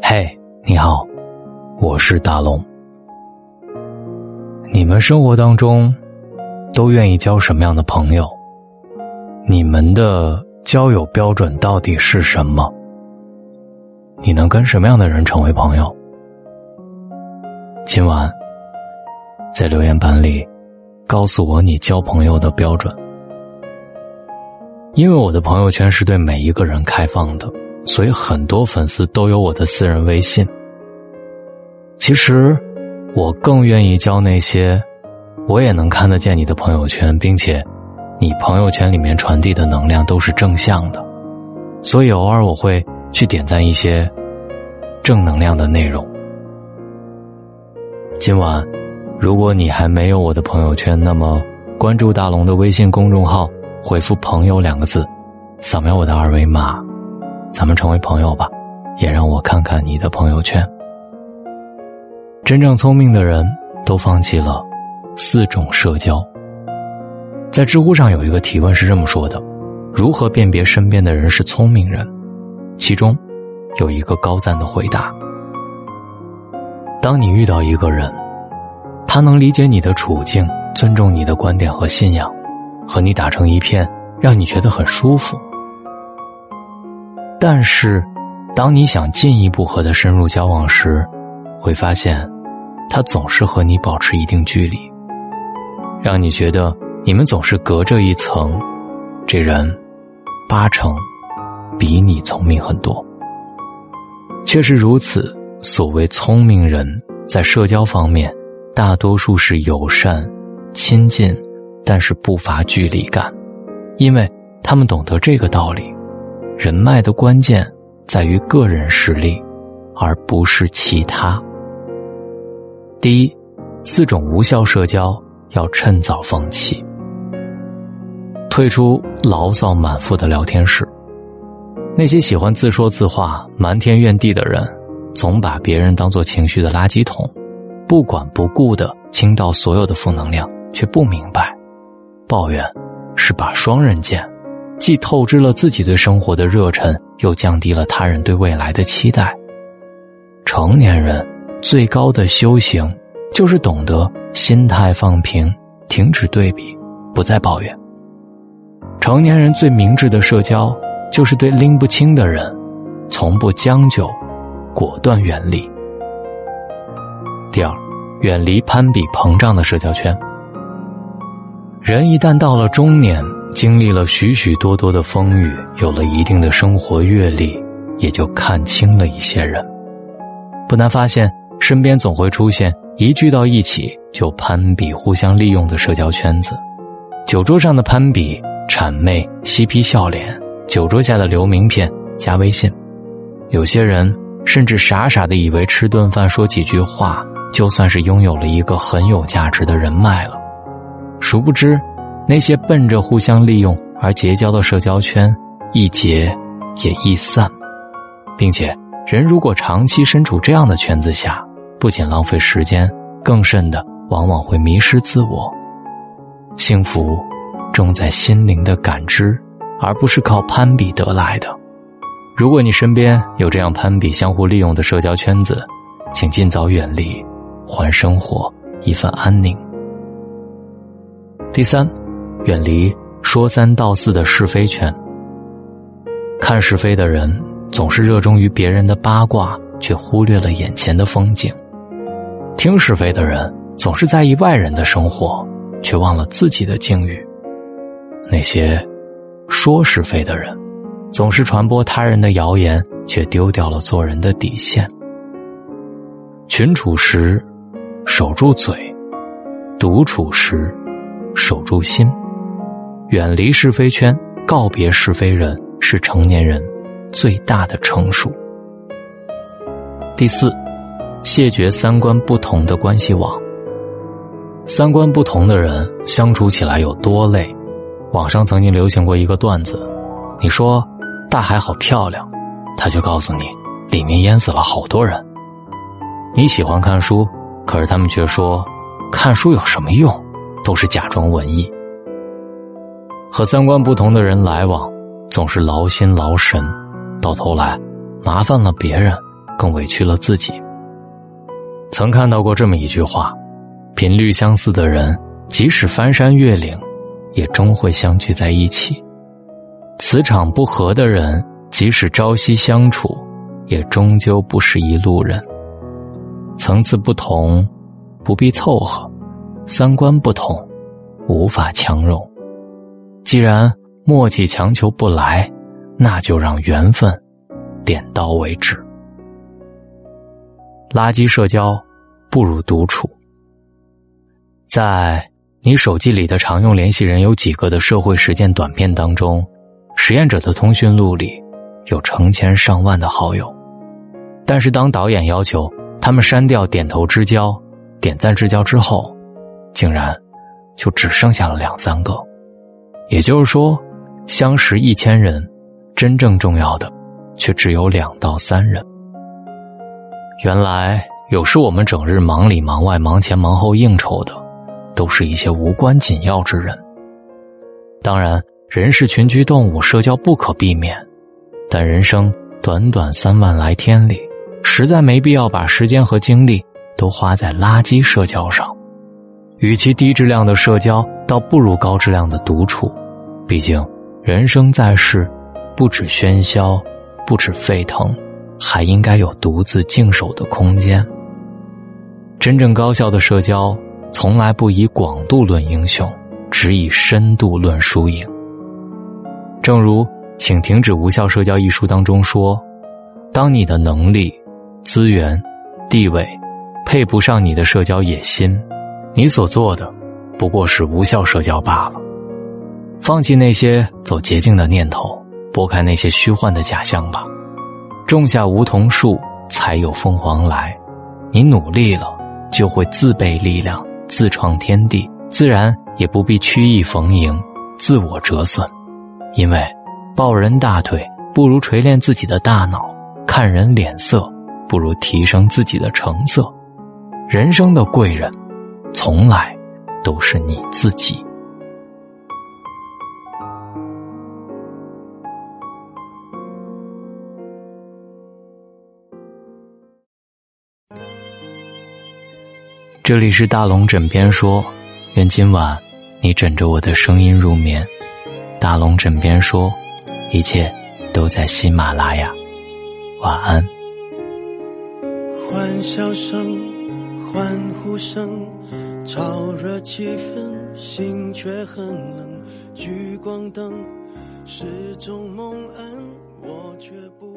嘿，你好，我是大龙。你们生活当中都愿意交什么样的朋友？你们的交友标准到底是什么？你能跟什么样的人成为朋友？今晚在留言板里告诉我你交朋友的标准。因为我的朋友圈是对每一个人开放的，所以很多粉丝都有我的私人微信。其实，我更愿意交那些我也能看得见你的朋友圈，并且你朋友圈里面传递的能量都是正向的，所以偶尔我会去点赞一些正能量的内容。今晚，如果你还没有我的朋友圈，那么关注大龙的微信公众号。回复“朋友”两个字，扫描我的二维码，咱们成为朋友吧，也让我看看你的朋友圈。真正聪明的人都放弃了四种社交。在知乎上有一个提问是这么说的：如何辨别身边的人是聪明人？其中有一个高赞的回答：当你遇到一个人，他能理解你的处境，尊重你的观点和信仰。和你打成一片，让你觉得很舒服。但是，当你想进一步和他深入交往时，会发现，他总是和你保持一定距离，让你觉得你们总是隔着一层。这人，八成比你聪明很多。确实如此，所谓聪明人，在社交方面，大多数是友善、亲近。但是不乏距离感，因为他们懂得这个道理：人脉的关键在于个人实力，而不是其他。第一，四种无效社交要趁早放弃，退出牢骚满腹的聊天室。那些喜欢自说自话、瞒天怨地的人，总把别人当做情绪的垃圾桶，不管不顾的倾倒所有的负能量，却不明白。抱怨是把双刃剑，既透支了自己对生活的热忱，又降低了他人对未来的期待。成年人最高的修行，就是懂得心态放平，停止对比，不再抱怨。成年人最明智的社交，就是对拎不清的人，从不将就，果断远离。第二，远离攀比膨胀的社交圈。人一旦到了中年，经历了许许多多的风雨，有了一定的生活阅历，也就看清了一些人。不难发现，身边总会出现一聚到一起就攀比、互相利用的社交圈子。酒桌上的攀比、谄媚、嬉皮笑脸；酒桌下的留名片、加微信。有些人甚至傻傻的以为吃顿饭、说几句话，就算是拥有了一个很有价值的人脉了。殊不知，那些奔着互相利用而结交的社交圈，易结也易散，并且人如果长期身处这样的圈子下，不仅浪费时间，更甚的往往会迷失自我。幸福，重在心灵的感知，而不是靠攀比得来的。如果你身边有这样攀比、相互利用的社交圈子，请尽早远离，还生活一份安宁。第三，远离说三道四的是非圈。看是非的人总是热衷于别人的八卦，却忽略了眼前的风景；听是非的人总是在意外人的生活，却忘了自己的境遇。那些说是非的人，总是传播他人的谣言，却丢掉了做人的底线。群处时，守住嘴；独处时。守住心，远离是非圈，告别是非人，是成年人最大的成熟。第四，谢绝三观不同的关系网。三观不同的人相处起来有多累？网上曾经流行过一个段子：你说大海好漂亮，他却告诉你里面淹死了好多人。你喜欢看书，可是他们却说看书有什么用？都是假装文艺，和三观不同的人来往，总是劳心劳神，到头来麻烦了别人，更委屈了自己。曾看到过这么一句话：频率相似的人，即使翻山越岭，也终会相聚在一起；磁场不合的人，即使朝夕相处，也终究不是一路人。层次不同，不必凑合；三观不同，无法强融。既然默契强求不来，那就让缘分点到为止。垃圾社交不如独处。在你手机里的常用联系人有几个的社会实践短片当中，实验者的通讯录里有成千上万的好友，但是当导演要求他们删掉点头之交、点赞之交之后，竟然就只剩下了两三个。也就是说，相识一千人，真正重要的却只有两到三人。原来，有时我们整日忙里忙外、忙前忙后应酬的，都是一些无关紧要之人。当然，人是群居动物，社交不可避免，但人生短短三万来天里，实在没必要把时间和精力都花在垃圾社交上。与其低质量的社交，倒不如高质量的独处。毕竟，人生在世，不止喧嚣，不止沸腾，还应该有独自静守的空间。真正高效的社交，从来不以广度论英雄，只以深度论输赢。正如《请停止无效社交》一书当中说：“当你的能力、资源、地位配不上你的社交野心，你所做的不过是无效社交罢了。”放弃那些走捷径的念头，拨开那些虚幻的假象吧。种下梧桐树，才有凤凰来。你努力了，就会自备力量，自创天地，自然也不必曲意逢迎，自我折损。因为抱人大腿不如锤炼自己的大脑，看人脸色不如提升自己的成色。人生的贵人，从来都是你自己。这里是大龙枕边说，愿今晚你枕着我的声音入眠。大龙枕边说，一切都在喜马拉雅。晚安。欢笑声、欢呼声，炒热气氛，心却很冷。聚光灯是种蒙恩，我却不。